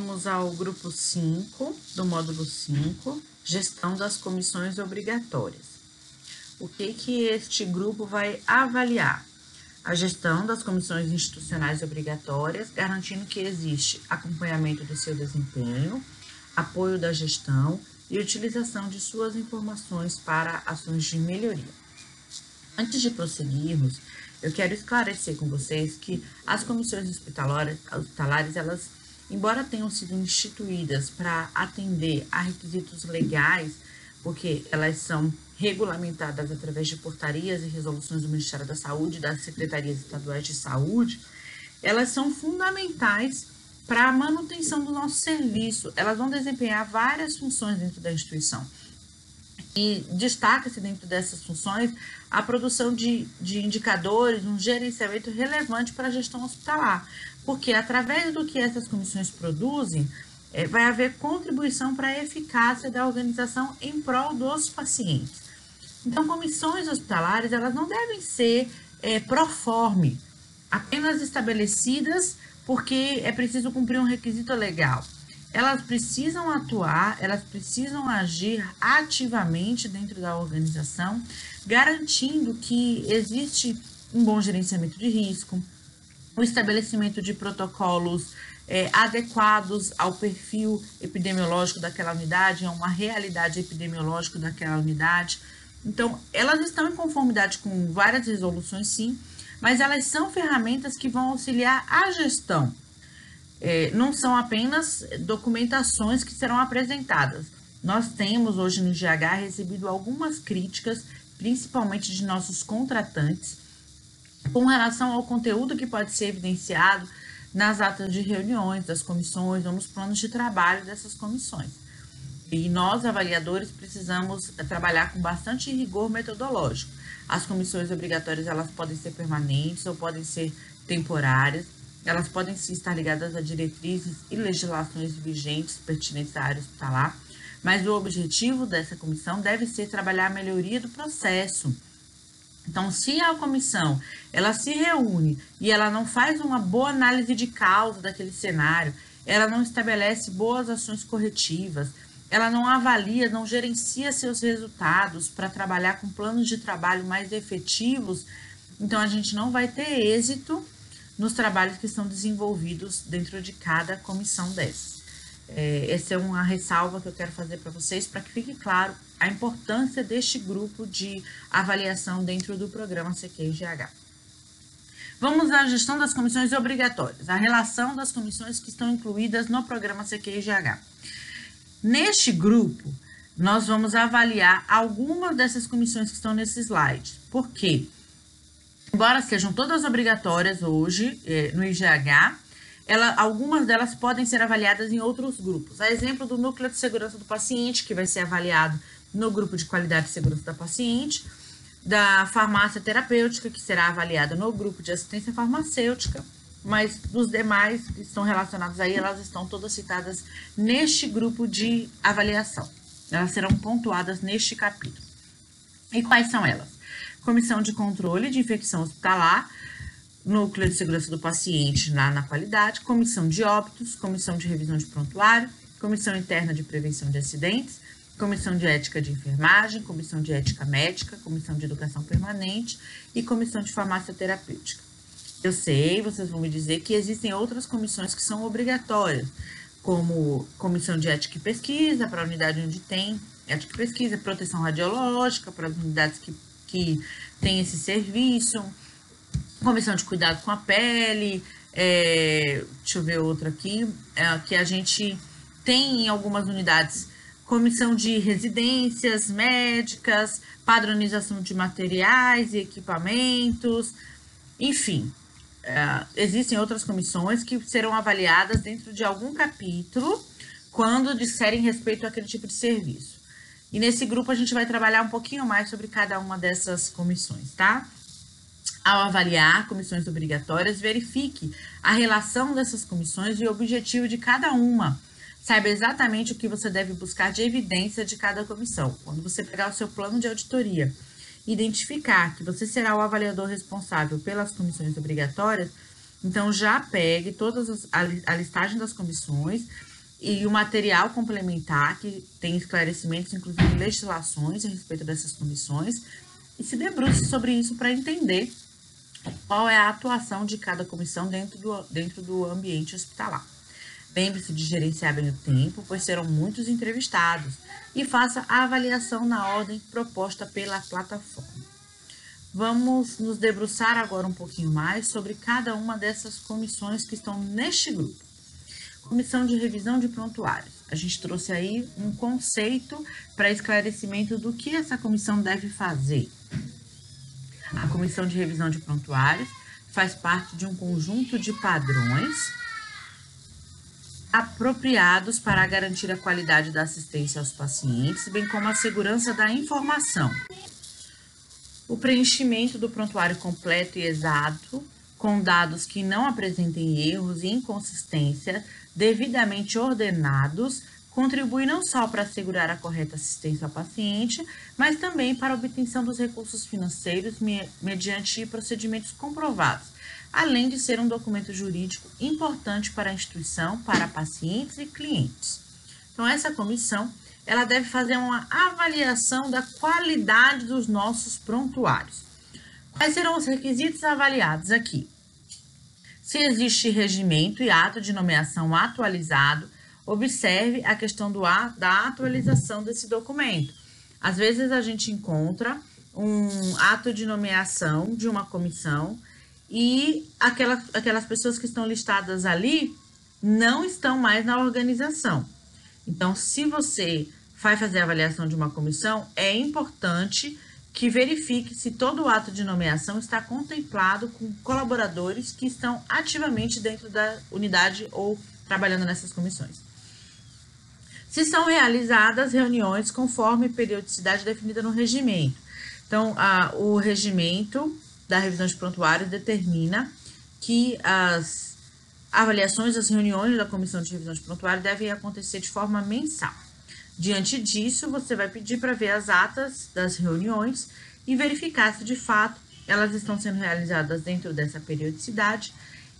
vamos ao grupo 5 do módulo 5, gestão das comissões obrigatórias. O que que este grupo vai avaliar? A gestão das comissões institucionais obrigatórias, garantindo que existe acompanhamento do seu desempenho, apoio da gestão e utilização de suas informações para ações de melhoria. Antes de prosseguirmos, eu quero esclarecer com vocês que as comissões hospitalares, elas, embora tenham sido instituídas para atender a requisitos legais, porque elas são regulamentadas através de portarias e resoluções do Ministério da Saúde e das secretarias estaduais de saúde, elas são fundamentais para a manutenção do nosso serviço. Elas vão desempenhar várias funções dentro da instituição. E destaca-se dentro dessas funções a produção de, de indicadores, um gerenciamento relevante para a gestão hospitalar, porque através do que essas comissões produzem, é, vai haver contribuição para a eficácia da organização em prol dos pacientes. Então, comissões hospitalares, elas não devem ser é, proforme, apenas estabelecidas porque é preciso cumprir um requisito legal elas precisam atuar, elas precisam agir ativamente dentro da organização, garantindo que existe um bom gerenciamento de risco, o estabelecimento de protocolos é, adequados ao perfil epidemiológico daquela unidade, a uma realidade epidemiológica daquela unidade. Então, elas estão em conformidade com várias resoluções, sim, mas elas são ferramentas que vão auxiliar a gestão é, não são apenas documentações que serão apresentadas. Nós temos hoje no GH recebido algumas críticas, principalmente de nossos contratantes, com relação ao conteúdo que pode ser evidenciado nas atas de reuniões das comissões ou nos planos de trabalho dessas comissões. E nós, avaliadores, precisamos trabalhar com bastante rigor metodológico. As comissões obrigatórias elas podem ser permanentes ou podem ser temporárias elas podem sim estar ligadas a diretrizes e legislações vigentes pertinentes à área hospitalar, mas o objetivo dessa comissão deve ser trabalhar a melhoria do processo. Então, se a comissão ela se reúne e ela não faz uma boa análise de causa daquele cenário, ela não estabelece boas ações corretivas, ela não avalia, não gerencia seus resultados para trabalhar com planos de trabalho mais efetivos, então a gente não vai ter êxito nos trabalhos que são desenvolvidos dentro de cada comissão dessas. É, essa é uma ressalva que eu quero fazer para vocês, para que fique claro a importância deste grupo de avaliação dentro do programa CQIGH. Vamos à gestão das comissões obrigatórias, a relação das comissões que estão incluídas no programa CQIGH. Neste grupo, nós vamos avaliar algumas dessas comissões que estão nesse slide. Por quê? Embora sejam todas obrigatórias hoje é, no IGH, ela, algumas delas podem ser avaliadas em outros grupos. A exemplo do núcleo de segurança do paciente, que vai ser avaliado no grupo de qualidade e segurança da paciente, da farmácia terapêutica, que será avaliada no grupo de assistência farmacêutica, mas dos demais que estão relacionados aí, elas estão todas citadas neste grupo de avaliação. Elas serão pontuadas neste capítulo. E quais são elas? Comissão de Controle de Infecção Hospitalar, Núcleo de Segurança do Paciente na, na qualidade, Comissão de Óbitos, Comissão de Revisão de Prontuário, Comissão Interna de Prevenção de Acidentes, Comissão de Ética de Enfermagem, Comissão de Ética Médica, Comissão de Educação Permanente e Comissão de Farmácia Terapêutica. Eu sei, vocês vão me dizer que existem outras comissões que são obrigatórias, como Comissão de Ética e Pesquisa, para a unidade onde tem ética e pesquisa, proteção radiológica, para as unidades que que tem esse serviço, comissão de cuidado com a pele, é, deixa eu ver outra aqui, é, que a gente tem em algumas unidades comissão de residências médicas, padronização de materiais e equipamentos, enfim, é, existem outras comissões que serão avaliadas dentro de algum capítulo quando disserem respeito àquele tipo de serviço. E nesse grupo a gente vai trabalhar um pouquinho mais sobre cada uma dessas comissões, tá? Ao avaliar comissões obrigatórias, verifique a relação dessas comissões e o objetivo de cada uma. Saiba exatamente o que você deve buscar de evidência de cada comissão. Quando você pegar o seu plano de auditoria, identificar que você será o avaliador responsável pelas comissões obrigatórias, Então, já pegue todas as, a, listagem das comissões e o material complementar, que tem esclarecimentos, inclusive legislações a respeito dessas comissões, e se debruce sobre isso para entender qual é a atuação de cada comissão dentro do, dentro do ambiente hospitalar. Lembre-se de gerenciar bem o tempo, pois serão muitos entrevistados, e faça a avaliação na ordem proposta pela plataforma. Vamos nos debruçar agora um pouquinho mais sobre cada uma dessas comissões que estão neste grupo. Comissão de revisão de prontuários. A gente trouxe aí um conceito para esclarecimento do que essa comissão deve fazer. A comissão de revisão de prontuários faz parte de um conjunto de padrões apropriados para garantir a qualidade da assistência aos pacientes, bem como a segurança da informação. O preenchimento do prontuário completo e exato, com dados que não apresentem erros e inconsistência, devidamente ordenados, contribui não só para assegurar a correta assistência ao paciente, mas também para a obtenção dos recursos financeiros mediante procedimentos comprovados, além de ser um documento jurídico importante para a instituição, para pacientes e clientes. Então, essa comissão ela deve fazer uma avaliação da qualidade dos nossos prontuários. Quais serão os requisitos avaliados aqui? Se existe regimento e ato de nomeação atualizado, observe a questão do, da atualização desse documento. Às vezes a gente encontra um ato de nomeação de uma comissão e aquela, aquelas pessoas que estão listadas ali não estão mais na organização. Então, se você vai fazer a avaliação de uma comissão, é importante que verifique se todo ato de nomeação está contemplado com colaboradores que estão ativamente dentro da unidade ou trabalhando nessas comissões. Se são realizadas reuniões conforme periodicidade definida no regimento. Então, a, o regimento da revisão de prontuários determina que as avaliações, as reuniões da comissão de revisão de prontuário devem acontecer de forma mensal. Diante disso, você vai pedir para ver as atas das reuniões e verificar se de fato elas estão sendo realizadas dentro dessa periodicidade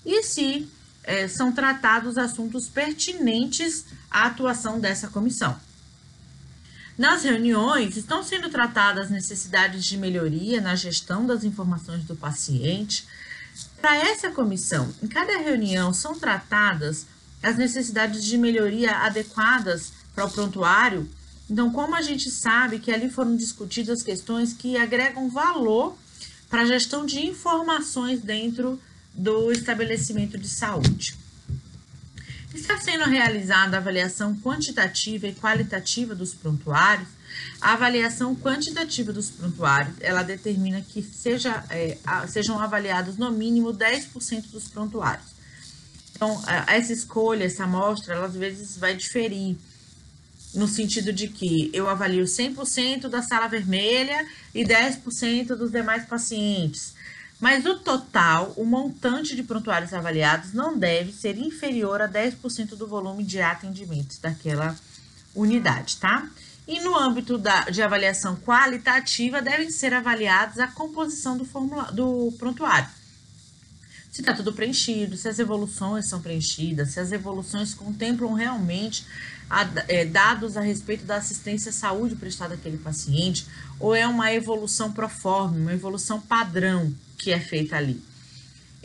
e se é, são tratados assuntos pertinentes à atuação dessa comissão. Nas reuniões, estão sendo tratadas necessidades de melhoria na gestão das informações do paciente. Para essa comissão, em cada reunião são tratadas as necessidades de melhoria adequadas para o prontuário. Então, como a gente sabe que ali foram discutidas questões que agregam valor para a gestão de informações dentro do estabelecimento de saúde. Está sendo realizada a avaliação quantitativa e qualitativa dos prontuários. A avaliação quantitativa dos prontuários, ela determina que seja, é, sejam avaliados no mínimo 10% dos prontuários. Então, essa escolha, essa amostra, ela às vezes vai diferir no sentido de que eu avalio 100% da sala vermelha e 10% dos demais pacientes. Mas o total, o montante de prontuários avaliados não deve ser inferior a 10% do volume de atendimentos daquela unidade, tá? E no âmbito da, de avaliação qualitativa, devem ser avaliados a composição do, formula, do prontuário. Se está tudo preenchido, se as evoluções são preenchidas, se as evoluções contemplam realmente a, é, dados a respeito da assistência à saúde prestada àquele paciente, ou é uma evolução proforme, uma evolução padrão, que é feita ali.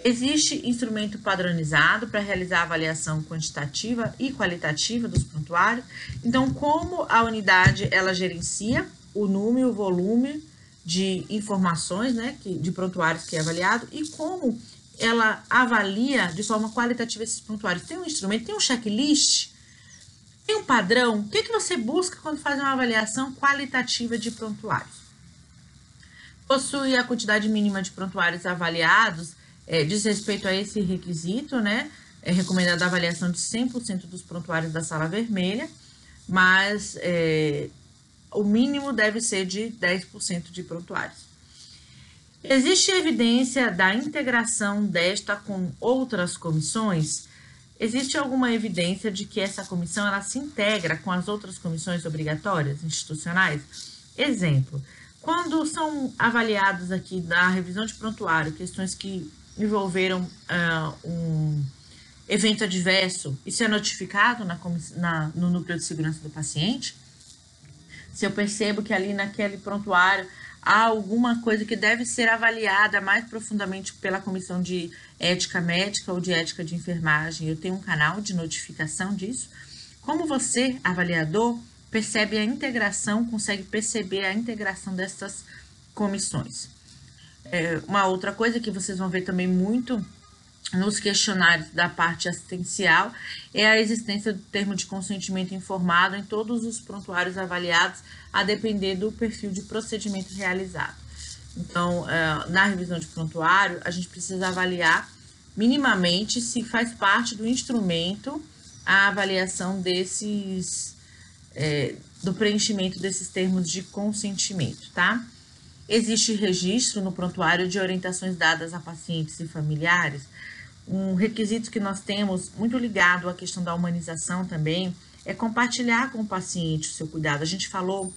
Existe instrumento padronizado para realizar a avaliação quantitativa e qualitativa dos prontuários. Então, como a unidade ela gerencia o número, o volume de informações, né, que, de prontuários que é avaliado e como ela avalia de forma qualitativa esses prontuários. Tem um instrumento, tem um checklist, tem um padrão. O que, que você busca quando faz uma avaliação qualitativa de prontuários? possui a quantidade mínima de prontuários avaliados, é, diz respeito a esse requisito, né? É recomendada a avaliação de 100% dos prontuários da sala vermelha, mas é, o mínimo deve ser de 10% de prontuários. Existe evidência da integração desta com outras comissões? Existe alguma evidência de que essa comissão ela se integra com as outras comissões obrigatórias institucionais? Exemplo, quando são avaliados aqui da revisão de prontuário questões que envolveram uh, um evento adverso, isso é notificado na, na, no núcleo de segurança do paciente? Se eu percebo que ali naquele prontuário há alguma coisa que deve ser avaliada mais profundamente pela comissão de ética médica ou de ética de enfermagem, eu tenho um canal de notificação disso. Como você, avaliador, percebe a integração, consegue perceber a integração dessas comissões? É, uma outra coisa que vocês vão ver também muito nos questionários da parte assistencial é a existência do termo de consentimento informado em todos os prontuários avaliados, a depender do perfil de procedimento realizado. Então, é, na revisão de prontuário, a gente precisa avaliar minimamente se faz parte do instrumento a avaliação desses, é, do preenchimento desses termos de consentimento, tá? Existe registro no prontuário de orientações dadas a pacientes e familiares um requisito que nós temos, muito ligado à questão da humanização também, é compartilhar com o paciente o seu cuidado. A gente falou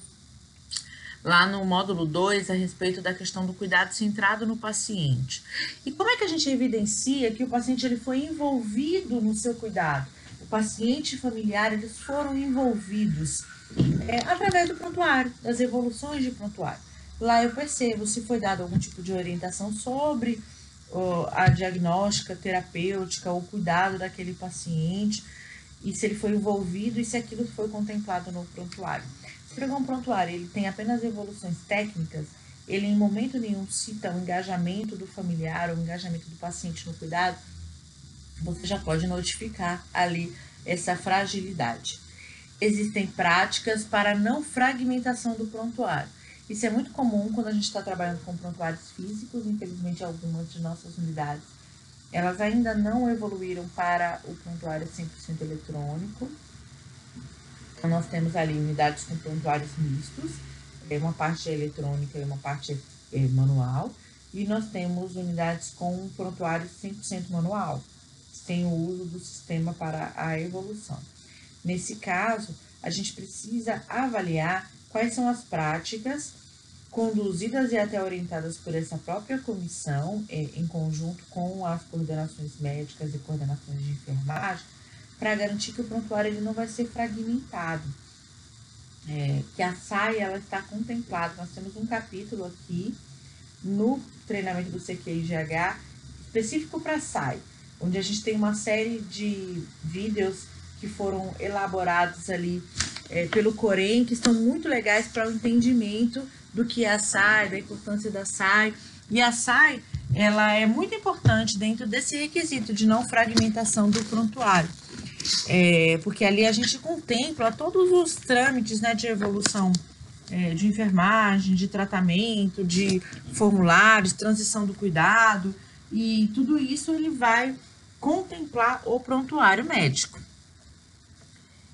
lá no módulo 2 a respeito da questão do cuidado centrado no paciente. E como é que a gente evidencia que o paciente ele foi envolvido no seu cuidado? O paciente e familiar eles foram envolvidos é, através do prontuário, das evoluções de prontuário. Lá eu percebo se foi dado algum tipo de orientação sobre a diagnóstica terapêutica, o cuidado daquele paciente, e se ele foi envolvido e se aquilo foi contemplado no prontuário. Se pegar um prontuário ele tem apenas evoluções técnicas, ele em momento nenhum cita o engajamento do familiar, o engajamento do paciente no cuidado, você já pode notificar ali essa fragilidade. Existem práticas para não fragmentação do prontuário. Isso é muito comum quando a gente está trabalhando com prontuários físicos, infelizmente algumas de nossas unidades, elas ainda não evoluíram para o prontuário 100% eletrônico. Então, nós temos ali unidades com prontuários mistos, é uma parte eletrônica e uma parte é, manual, e nós temos unidades com prontuário 100% manual, sem o uso do sistema para a evolução. Nesse caso, a gente precisa avaliar quais são as práticas conduzidas e até orientadas por essa própria comissão, é, em conjunto com as coordenações médicas e coordenações de enfermagem, para garantir que o prontuário ele não vai ser fragmentado. É, que a SAI ela está contemplada. Nós temos um capítulo aqui no treinamento do CQIGH específico para a SAI, onde a gente tem uma série de vídeos que foram elaborados ali é, pelo Corém, que estão muito legais para o entendimento do que é a SAI, da importância da SAI. E a SAI, ela é muito importante dentro desse requisito de não fragmentação do prontuário. É, porque ali a gente contempla todos os trâmites né, de evolução é, de enfermagem, de tratamento, de formulários, transição do cuidado, e tudo isso ele vai contemplar o prontuário médico.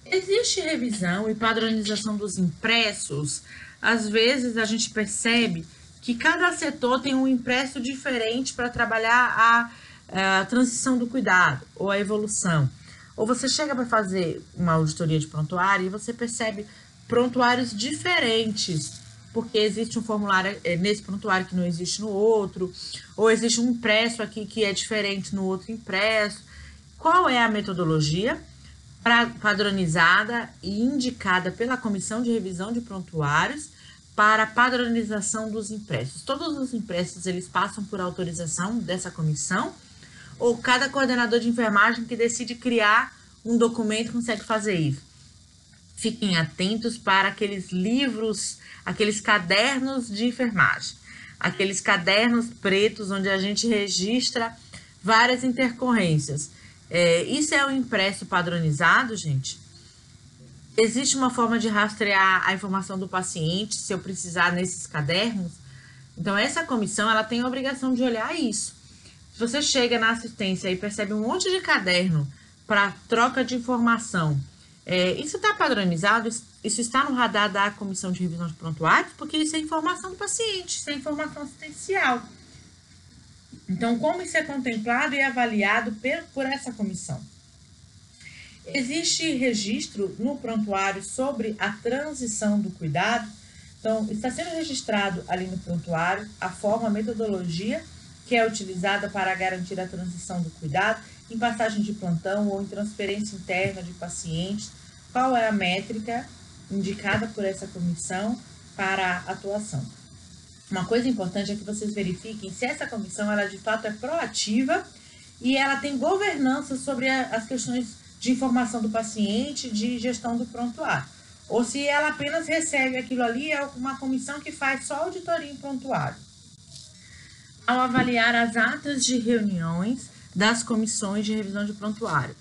Existe revisão e padronização dos impressos às vezes a gente percebe que cada setor tem um impresso diferente para trabalhar a, a, transição do cuidado ou a evolução. Ou você chega para fazer uma auditoria de prontuário e você percebe prontuários diferentes, porque existe um formulário é, nesse prontuário que não existe no outro, ou existe um impresso aqui que é diferente no outro impresso. Qual é a metodologia? Padronizada e indicada pela Comissão de Revisão de Prontuários para padronização dos impressos. Todos os impressos eles passam por autorização dessa comissão ou cada coordenador de enfermagem que decide criar um documento consegue fazer isso. Fiquem atentos para aqueles livros, aqueles cadernos de enfermagem, aqueles cadernos pretos onde a gente registra várias intercorrências. É, isso é o impresso padronizado, gente? Existe uma forma de rastrear a informação do paciente, se eu precisar nesses cadernos? Então, essa comissão ela tem a obrigação de olhar isso. Se você chega na assistência e percebe um monte de caderno para troca de informação, é, isso está padronizado? Isso está no radar da comissão de revisão de prontuários? Porque isso é informação do paciente, isso é informação assistencial. Então, como isso é contemplado e avaliado por essa comissão? Existe registro no prontuário sobre a transição do cuidado. Então, está sendo registrado ali no prontuário a forma, a metodologia que é utilizada para garantir a transição do cuidado em passagem de plantão ou em transferência interna de pacientes? Qual é a métrica indicada por essa comissão para a atuação? Uma coisa importante é que vocês verifiquem se essa comissão ela de fato é proativa e ela tem governança sobre a, as questões de informação do paciente, de gestão do prontuário. Ou se ela apenas recebe aquilo ali, é uma comissão que faz só auditoria em prontuário. Ao avaliar as atas de reuniões das comissões de revisão de prontuário,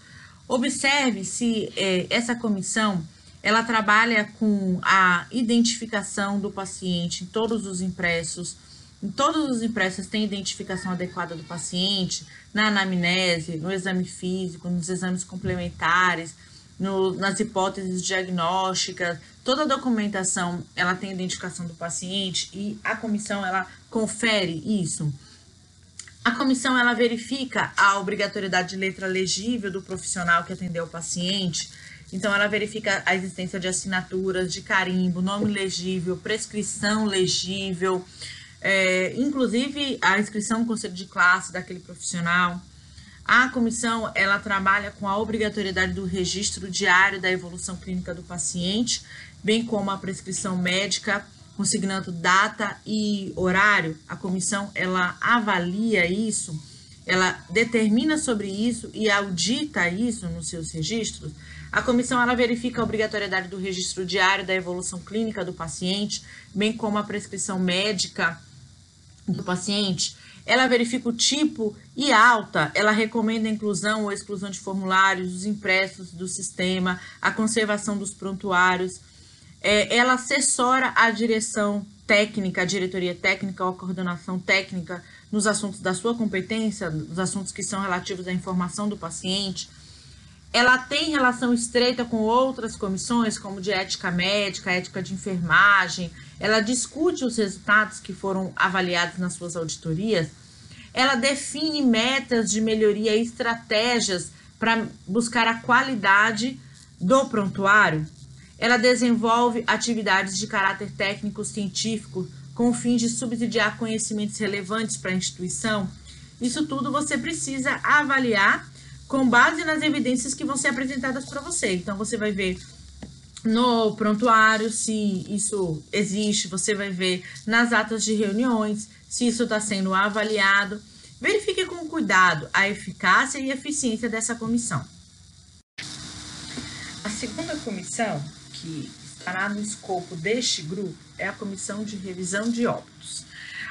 observe se é, essa comissão ela trabalha com a identificação do paciente em todos os impressos. Em todos os impressos tem identificação adequada do paciente, na anamnese, no exame físico, nos exames complementares, no, nas hipóteses diagnósticas, toda a documentação ela tem identificação do paciente e a comissão ela confere isso. A comissão ela verifica a obrigatoriedade de letra legível do profissional que atendeu o paciente. Então ela verifica a existência de assinaturas, de carimbo, nome legível, prescrição legível, é, inclusive a inscrição no conselho de classe daquele profissional. A comissão ela trabalha com a obrigatoriedade do registro diário da evolução clínica do paciente, bem como a prescrição médica, consignando data e horário. A comissão ela avalia isso, ela determina sobre isso e audita isso nos seus registros. A comissão ela verifica a obrigatoriedade do registro diário da evolução clínica do paciente, bem como a prescrição médica do paciente ela verifica o tipo e alta, ela recomenda a inclusão ou exclusão de formulários, os impressos do sistema, a conservação dos prontuários. É, ela assessora a direção técnica, a diretoria técnica ou a coordenação técnica nos assuntos da sua competência, nos assuntos que são relativos à informação do paciente. Ela tem relação estreita com outras comissões, como de ética médica, ética de enfermagem, ela discute os resultados que foram avaliados nas suas auditorias, ela define metas de melhoria e estratégias para buscar a qualidade do prontuário, ela desenvolve atividades de caráter técnico-científico com o fim de subsidiar conhecimentos relevantes para a instituição. Isso tudo você precisa avaliar com base nas evidências que vão ser apresentadas para você. Então, você vai ver no prontuário se isso existe, você vai ver nas atas de reuniões se isso está sendo avaliado. Verifique com cuidado a eficácia e eficiência dessa comissão. A segunda comissão, que estará no escopo deste grupo, é a comissão de revisão de óbitos.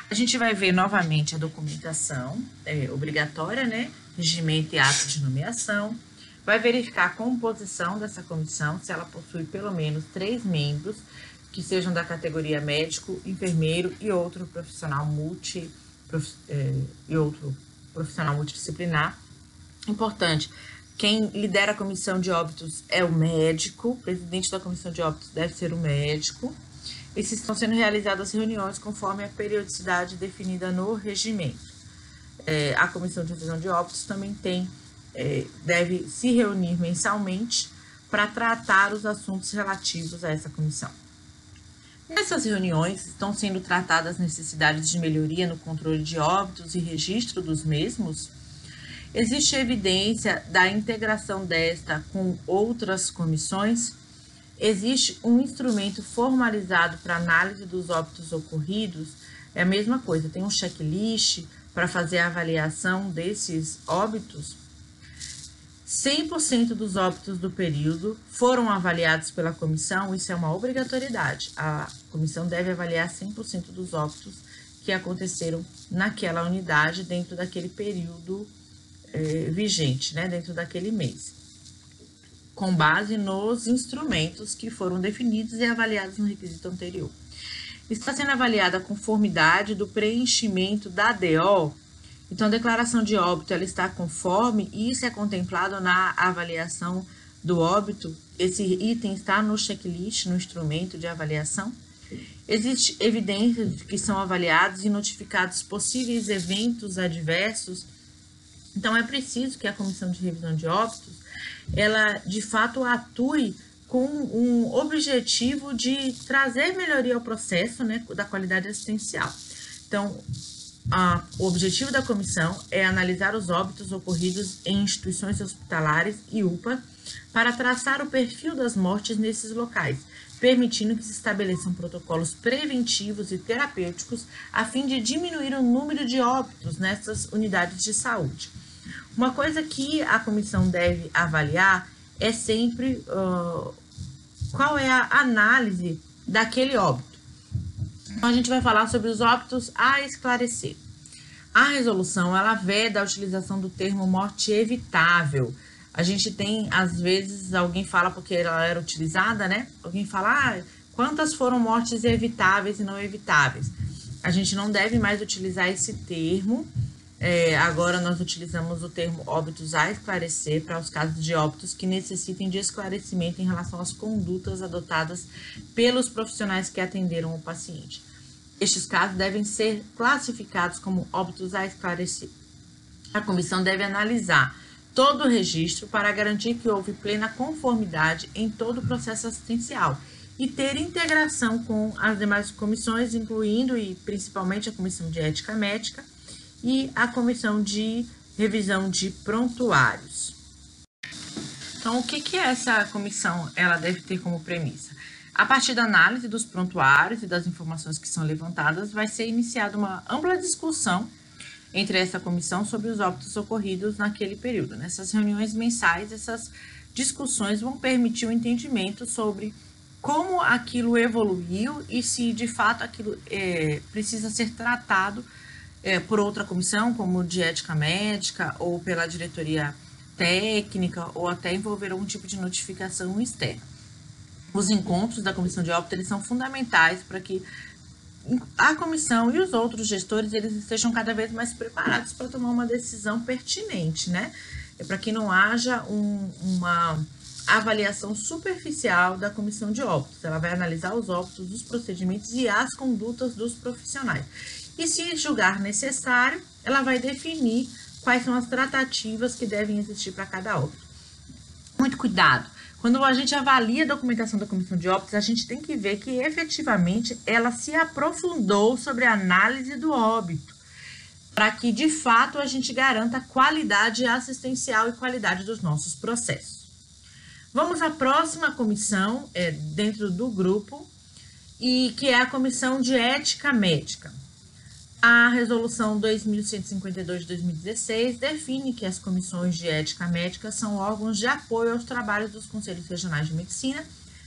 A gente vai ver novamente a documentação é, obrigatória, né? Regimento e ato de nomeação vai verificar a composição dessa comissão, se ela possui pelo menos três membros, que sejam da categoria médico, enfermeiro e outro profissional multi, prof, é, e outro profissional multidisciplinar. Importante, quem lidera a comissão de óbitos é o médico, o presidente da comissão de óbitos deve ser o médico. E se estão sendo realizadas reuniões conforme a periodicidade definida no regimento. É, a comissão de revisão de óbitos também tem é, deve se reunir mensalmente para tratar os assuntos relativos a essa comissão. Nessas reuniões estão sendo tratadas necessidades de melhoria no controle de óbitos e registro dos mesmos. Existe evidência da integração desta com outras comissões? Existe um instrumento formalizado para análise dos óbitos ocorridos? É a mesma coisa, tem um checklist para fazer a avaliação desses óbitos? 100% dos óbitos do período foram avaliados pela comissão, isso é uma obrigatoriedade. A comissão deve avaliar 100% dos óbitos que aconteceram naquela unidade dentro daquele período é, vigente, né, dentro daquele mês, com base nos instrumentos que foram definidos e avaliados no requisito anterior. Está sendo avaliada a conformidade do preenchimento da DO então, a declaração de óbito ela está conforme e isso é contemplado na avaliação do óbito. Esse item está no checklist, no instrumento de avaliação. Existe evidência de que são avaliados e notificados possíveis eventos adversos. Então, é preciso que a comissão de revisão de óbitos ela de fato atue com um objetivo de trazer melhoria ao processo né, da qualidade assistencial. Então, ah, o objetivo da comissão é analisar os óbitos ocorridos em instituições hospitalares e UPA para traçar o perfil das mortes nesses locais, permitindo que se estabeleçam protocolos preventivos e terapêuticos a fim de diminuir o número de óbitos nessas unidades de saúde. Uma coisa que a comissão deve avaliar é sempre qual é a análise daquele óbito. Então, a gente vai falar sobre os óbitos a esclarecer. A resolução, ela veda a utilização do termo morte evitável. A gente tem, às vezes, alguém fala porque ela era utilizada, né? Alguém fala, ah, quantas foram mortes evitáveis e não evitáveis? A gente não deve mais utilizar esse termo. É, agora nós utilizamos o termo óbitos a esclarecer para os casos de óbitos que necessitem de esclarecimento em relação às condutas adotadas pelos profissionais que atenderam o paciente. Estes casos devem ser classificados como óbitos a esclarecer. A comissão deve analisar todo o registro para garantir que houve plena conformidade em todo o processo assistencial e ter integração com as demais comissões, incluindo e principalmente a Comissão de Ética Médica e a Comissão de Revisão de Prontuários. Então, o que, que essa comissão ela deve ter como premissa? A partir da análise dos prontuários e das informações que são levantadas, vai ser iniciada uma ampla discussão entre essa comissão sobre os óbitos ocorridos naquele período. Nessas reuniões mensais, essas discussões vão permitir o um entendimento sobre como aquilo evoluiu e se de fato aquilo é, precisa ser tratado é, por outra comissão, como de ética médica ou pela diretoria técnica ou até envolver algum tipo de notificação externa os encontros da comissão de óbito eles são fundamentais para que a comissão e os outros gestores eles estejam cada vez mais preparados para tomar uma decisão pertinente, né? É para que não haja um, uma avaliação superficial da comissão de óbitos. Ela vai analisar os óbitos, os procedimentos e as condutas dos profissionais. E se julgar necessário, ela vai definir quais são as tratativas que devem existir para cada óbito. Muito cuidado quando a gente avalia a documentação da comissão de óbitos, a gente tem que ver que efetivamente ela se aprofundou sobre a análise do óbito, para que de fato a gente garanta qualidade assistencial e qualidade dos nossos processos. Vamos à próxima comissão é, dentro do grupo, e que é a comissão de ética médica. A resolução 2152 de 2016 define que as comissões de ética médica são órgãos de apoio aos trabalhos dos conselhos regionais de medicina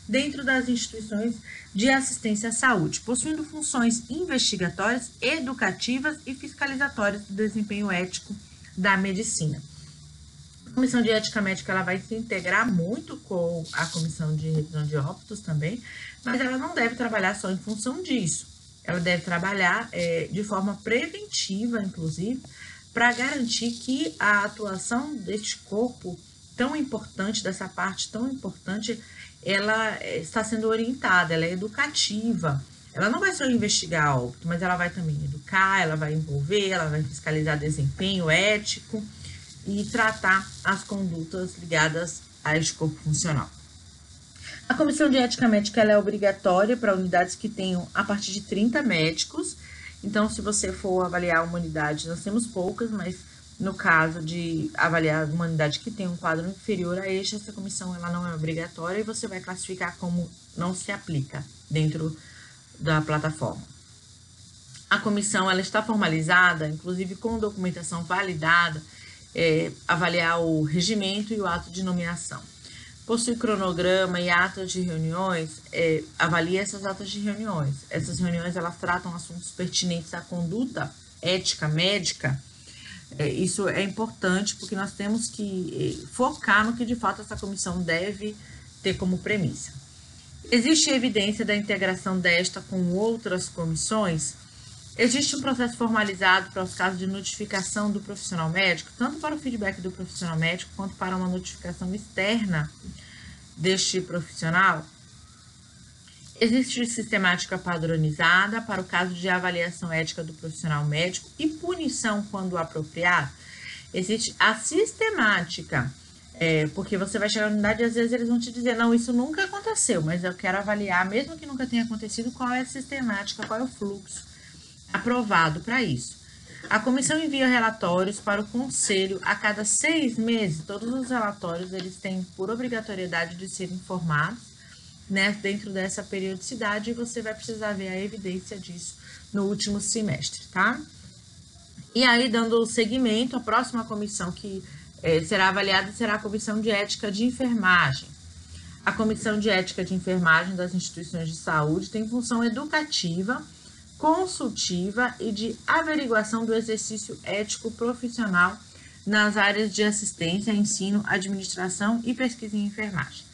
dentro das instituições de assistência à saúde, possuindo funções investigatórias, educativas e fiscalizatórias do desempenho ético da medicina. A comissão de ética médica ela vai se integrar muito com a comissão de revisão de óbitos também, mas ela não deve trabalhar só em função disso ela deve trabalhar é, de forma preventiva, inclusive, para garantir que a atuação deste corpo tão importante, dessa parte tão importante, ela é, está sendo orientada, ela é educativa. Ela não vai só investigar óbito, mas ela vai também educar, ela vai envolver, ela vai fiscalizar desempenho ético e tratar as condutas ligadas a este corpo funcional. A comissão de ética médica é obrigatória para unidades que tenham a partir de 30 médicos. Então, se você for avaliar uma unidade, nós temos poucas, mas no caso de avaliar uma unidade que tem um quadro inferior a este, essa comissão ela não é obrigatória e você vai classificar como não se aplica dentro da plataforma. A comissão ela está formalizada, inclusive com documentação validada, é, avaliar o regimento e o ato de nomeação possui cronograma e atas de reuniões, é, avalia essas atas de reuniões. Essas reuniões elas tratam assuntos pertinentes à conduta ética médica. É, isso é importante porque nós temos que é, focar no que de fato essa comissão deve ter como premissa. Existe evidência da integração desta com outras comissões? Existe um processo formalizado para os casos de notificação do profissional médico, tanto para o feedback do profissional médico quanto para uma notificação externa deste profissional? Existe sistemática padronizada para o caso de avaliação ética do profissional médico e punição quando apropriado? Existe a sistemática, é, porque você vai chegar na unidade e às vezes eles vão te dizer, não, isso nunca aconteceu, mas eu quero avaliar, mesmo que nunca tenha acontecido, qual é a sistemática, qual é o fluxo aprovado para isso. A comissão envia relatórios para o conselho a cada seis meses. Todos os relatórios eles têm por obrigatoriedade de ser informados né, dentro dessa periodicidade e você vai precisar ver a evidência disso no último semestre, tá? E aí, dando seguimento, a próxima comissão que é, será avaliada será a Comissão de Ética de Enfermagem. A Comissão de Ética de Enfermagem das instituições de saúde tem função educativa consultiva e de averiguação do exercício ético profissional nas áreas de assistência, ensino, administração e pesquisa em enfermagem.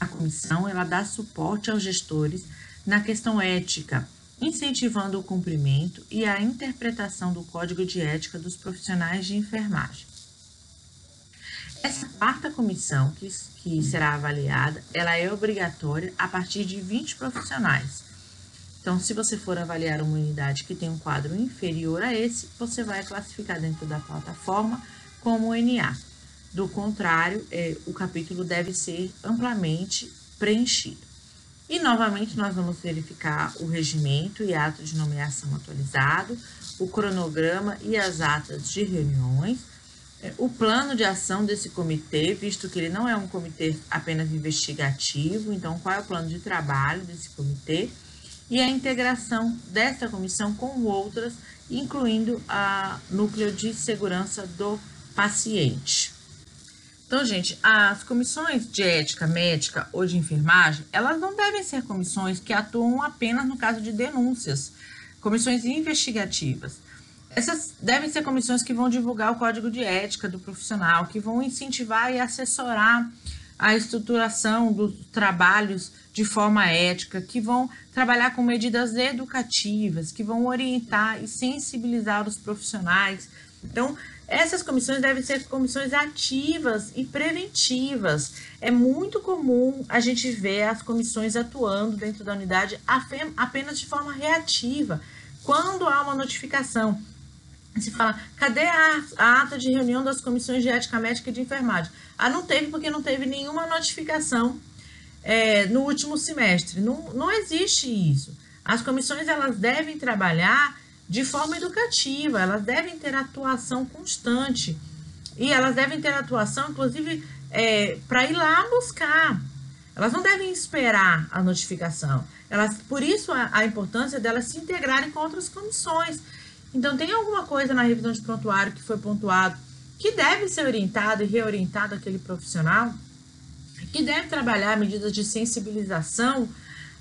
A comissão ela dá suporte aos gestores na questão ética, incentivando o cumprimento e a interpretação do Código de Ética dos profissionais de enfermagem. Essa quarta comissão que, que será avaliada, ela é obrigatória a partir de 20 profissionais, então, se você for avaliar uma unidade que tem um quadro inferior a esse, você vai classificar dentro da plataforma como NA. Do contrário, é, o capítulo deve ser amplamente preenchido. E novamente nós vamos verificar o regimento e ato de nomeação atualizado, o cronograma e as atas de reuniões, é, o plano de ação desse comitê, visto que ele não é um comitê apenas investigativo, então qual é o plano de trabalho desse comitê e a integração desta comissão com outras, incluindo a núcleo de segurança do paciente. Então, gente, as comissões de ética médica ou de enfermagem, elas não devem ser comissões que atuam apenas no caso de denúncias, comissões investigativas. Essas devem ser comissões que vão divulgar o código de ética do profissional, que vão incentivar e assessorar a estruturação dos trabalhos de forma ética, que vão trabalhar com medidas educativas, que vão orientar e sensibilizar os profissionais. Então, essas comissões devem ser comissões ativas e preventivas. É muito comum a gente ver as comissões atuando dentro da unidade apenas de forma reativa, quando há uma notificação. Se fala, cadê a, a ata de reunião das comissões de ética médica e de enfermagem? Ah, não teve porque não teve nenhuma notificação é, no último semestre. Não, não existe isso. As comissões elas devem trabalhar de forma educativa, elas devem ter atuação constante e elas devem ter atuação, inclusive, é, para ir lá buscar. Elas não devem esperar a notificação. Elas, por isso a, a importância delas se integrarem com outras comissões. Então, tem alguma coisa na revisão de prontuário que foi pontuado que deve ser orientado e reorientado aquele profissional, que deve trabalhar medidas de sensibilização,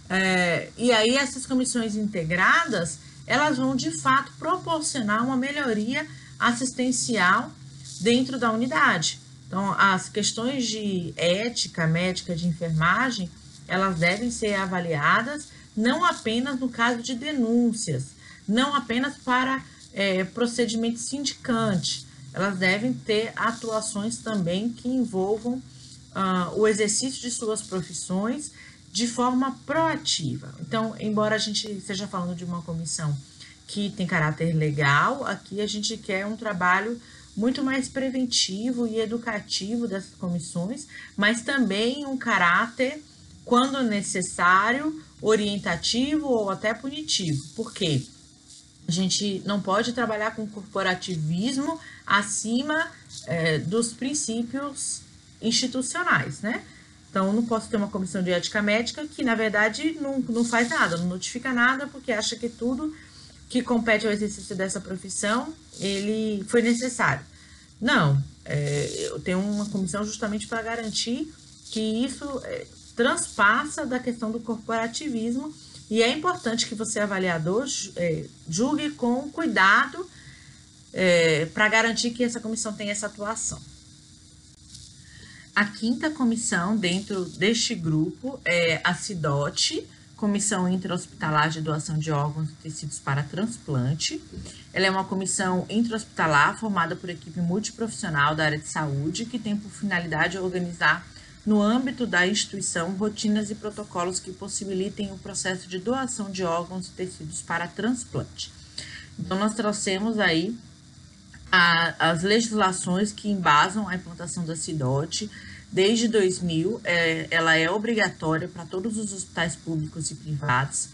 é, e aí essas comissões integradas, elas vão de fato proporcionar uma melhoria assistencial dentro da unidade. Então, as questões de ética médica de enfermagem, elas devem ser avaliadas não apenas no caso de denúncias, não apenas para é, procedimento sindicante, elas devem ter atuações também que envolvam uh, o exercício de suas profissões de forma proativa. Então, embora a gente esteja falando de uma comissão que tem caráter legal, aqui a gente quer um trabalho muito mais preventivo e educativo dessas comissões, mas também um caráter, quando necessário, orientativo ou até punitivo. Por quê? A gente não pode trabalhar com corporativismo acima é, dos princípios institucionais, né? Então, não posso ter uma comissão de ética médica que, na verdade, não, não faz nada, não notifica nada, porque acha que tudo que compete ao exercício dessa profissão, ele foi necessário. Não, é, eu tenho uma comissão justamente para garantir que isso é, transpassa da questão do corporativismo e é importante que você, avaliador, é, julgue com cuidado é, para garantir que essa comissão tenha essa atuação. A quinta comissão dentro deste grupo é a CIDOT, Comissão Intra-Hospitalar de Doação de Órgãos e Tecidos para Transplante. Ela é uma comissão intra-hospitalar formada por equipe multiprofissional da área de saúde que tem por finalidade organizar no âmbito da instituição rotinas e protocolos que possibilitem o processo de doação de órgãos e tecidos para transplante. Então, nós trouxemos aí a, as legislações que embasam a implantação da CIDOT. Desde 2000, é, ela é obrigatória para todos os hospitais públicos e privados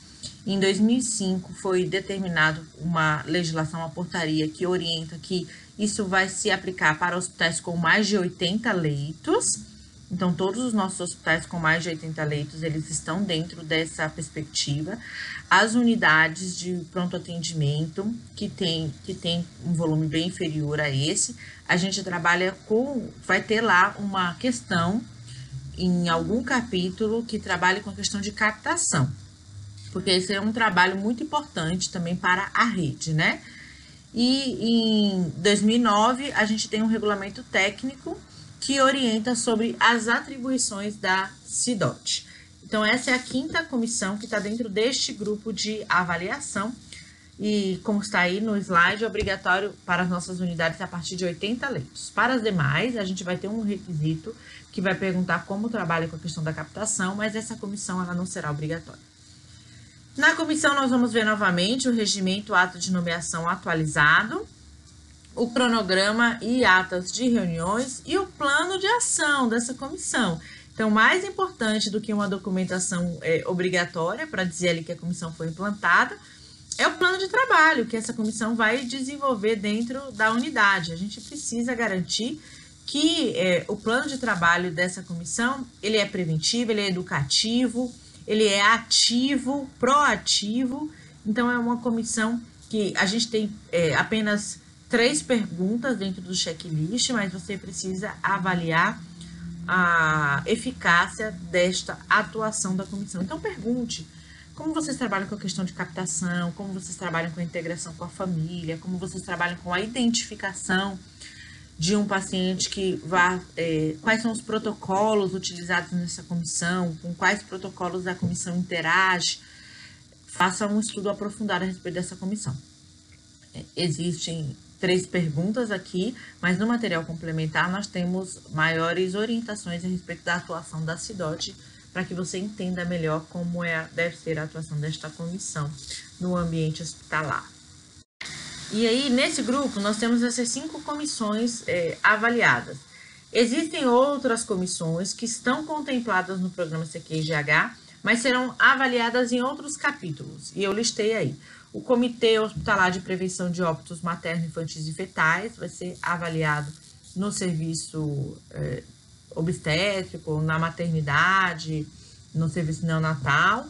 Em 2005 foi determinado uma legislação, uma portaria que orienta que isso vai se aplicar para hospitais com mais de 80 leitos. Então, todos os nossos hospitais com mais de 80 leitos, eles estão dentro dessa perspectiva. As unidades de pronto atendimento, que tem, que tem um volume bem inferior a esse, a gente trabalha com, vai ter lá uma questão em algum capítulo que trabalhe com a questão de captação porque esse é um trabalho muito importante também para a rede, né? E em 2009 a gente tem um regulamento técnico que orienta sobre as atribuições da CIDOT. Então, essa é a quinta comissão que está dentro deste grupo de avaliação. E, como está aí no slide, é obrigatório para as nossas unidades a partir de 80 leitos. Para as demais, a gente vai ter um requisito que vai perguntar como trabalha com a questão da captação, mas essa comissão ela não será obrigatória. Na comissão, nós vamos ver novamente o regimento ato de nomeação atualizado, o cronograma e atas de reuniões e o plano de ação dessa comissão. Então, mais importante do que uma documentação é, obrigatória para dizer ali que a comissão foi implantada, é o plano de trabalho que essa comissão vai desenvolver dentro da unidade. A gente precisa garantir que é, o plano de trabalho dessa comissão ele é preventivo, ele é educativo, ele é ativo, proativo. Então, é uma comissão que a gente tem é, apenas três perguntas dentro do checklist, mas você precisa avaliar a eficácia desta atuação da comissão. Então, pergunte como vocês trabalham com a questão de captação, como vocês trabalham com a integração com a família, como vocês trabalham com a identificação de um paciente que vá, é, quais são os protocolos utilizados nessa comissão, com quais protocolos a comissão interage, faça um estudo aprofundado a respeito dessa comissão. É, existem três perguntas aqui, mas no material complementar nós temos maiores orientações a respeito da atuação da CIDOT para que você entenda melhor como é, deve ser a atuação desta comissão no ambiente hospitalar. E aí, nesse grupo, nós temos essas cinco comissões é, avaliadas. Existem outras comissões que estão contempladas no programa CQIGH, mas serão avaliadas em outros capítulos, e eu listei aí. O Comitê Hospitalar de Prevenção de Óbitos Materno, Infantis e Fetais vai ser avaliado no serviço é, obstétrico, na maternidade, no serviço neonatal.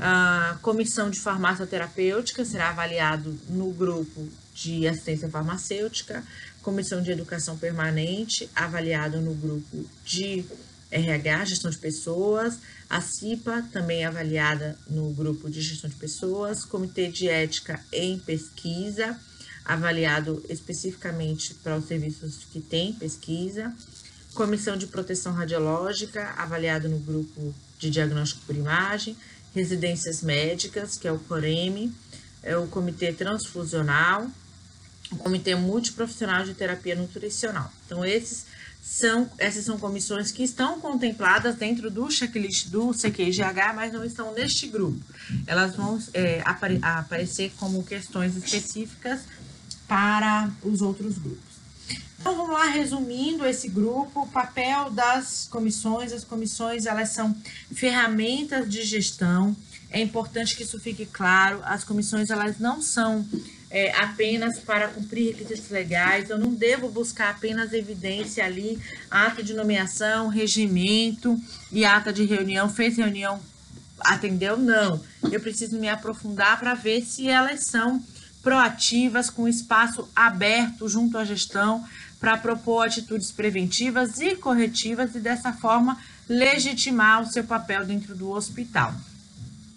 A comissão de farmácia terapêutica será avaliado no grupo de assistência farmacêutica, comissão de educação permanente, avaliado no grupo de RH, gestão de pessoas, a CIPA, também avaliada no grupo de gestão de pessoas, comitê de ética em pesquisa, avaliado especificamente para os serviços que têm pesquisa, comissão de proteção radiológica, avaliado no grupo de diagnóstico por imagem, residências médicas, que é o COREME, é o Comitê Transfusional, o Comitê Multiprofissional de Terapia Nutricional. Então, esses são, essas são comissões que estão contempladas dentro do checklist do CQGH, mas não estão neste grupo. Elas vão é, apare, aparecer como questões específicas para os outros grupos. Então vamos lá, resumindo esse grupo, o papel das comissões. As comissões elas são ferramentas de gestão. É importante que isso fique claro. As comissões elas não são é, apenas para cumprir requisitos legais. Eu não devo buscar apenas evidência ali, ata de nomeação, regimento e ata de reunião. Fez reunião, atendeu? Não. Eu preciso me aprofundar para ver se elas são proativas, com espaço aberto junto à gestão para propor atitudes preventivas e corretivas e dessa forma legitimar o seu papel dentro do hospital.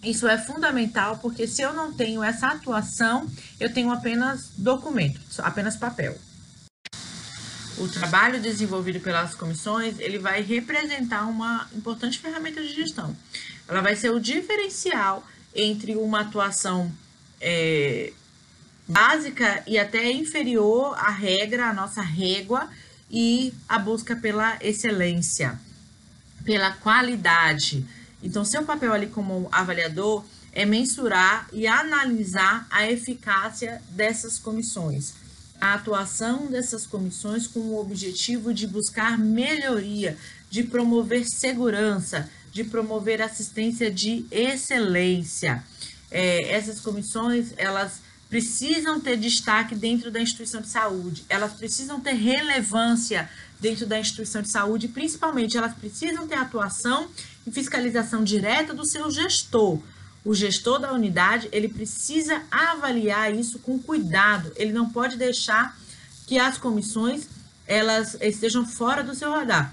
Isso é fundamental porque se eu não tenho essa atuação, eu tenho apenas documento, apenas papel. O trabalho desenvolvido pelas comissões, ele vai representar uma importante ferramenta de gestão. Ela vai ser o diferencial entre uma atuação é, básica e até inferior à regra, à nossa régua, e a busca pela excelência, pela qualidade. Então, seu papel ali como avaliador é mensurar e analisar a eficácia dessas comissões, a atuação dessas comissões com o objetivo de buscar melhoria, de promover segurança, de promover assistência de excelência. é, essas comissões, elas precisam ter destaque dentro da instituição de saúde, elas precisam ter relevância dentro da instituição de saúde, principalmente elas precisam ter atuação fiscalização direta do seu gestor. O gestor da unidade, ele precisa avaliar isso com cuidado, ele não pode deixar que as comissões elas estejam fora do seu radar.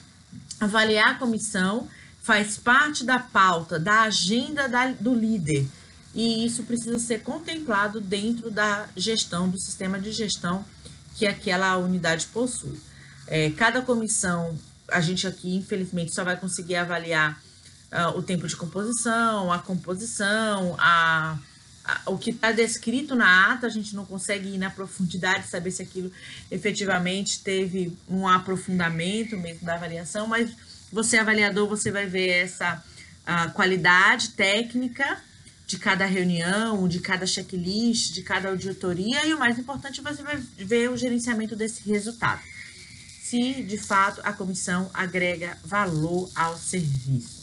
Avaliar a comissão faz parte da pauta, da agenda da, do líder e isso precisa ser contemplado dentro da gestão, do sistema de gestão que aquela unidade possui. É, cada comissão, a gente aqui, infelizmente, só vai conseguir avaliar uh, o tempo de composição, a composição, a, a o que está descrito na ata, a gente não consegue ir na profundidade, saber se aquilo efetivamente teve um aprofundamento mesmo da avaliação, mas você, avaliador, você vai ver essa uh, qualidade técnica de cada reunião, de cada checklist, de cada auditoria e o mais importante, você vai ver o gerenciamento desse resultado. Se de fato a comissão agrega valor ao serviço.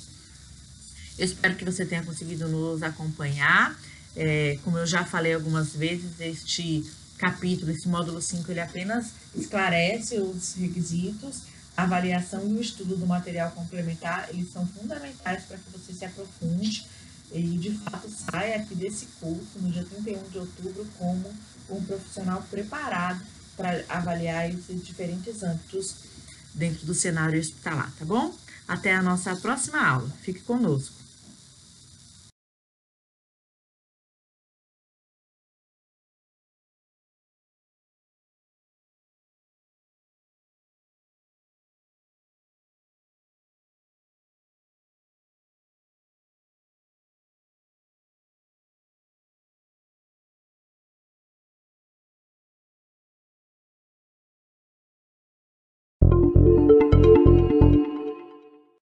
Eu espero que você tenha conseguido nos acompanhar. É, como eu já falei algumas vezes, este capítulo, esse módulo 5, ele apenas esclarece os requisitos, a avaliação e o estudo do material complementar, eles são fundamentais para que você se aprofunde e de fato sai aqui desse curso no dia 31 de outubro como um profissional preparado para avaliar esses diferentes âmbitos dentro do cenário hospitalar, tá bom? Até a nossa próxima aula. Fique conosco.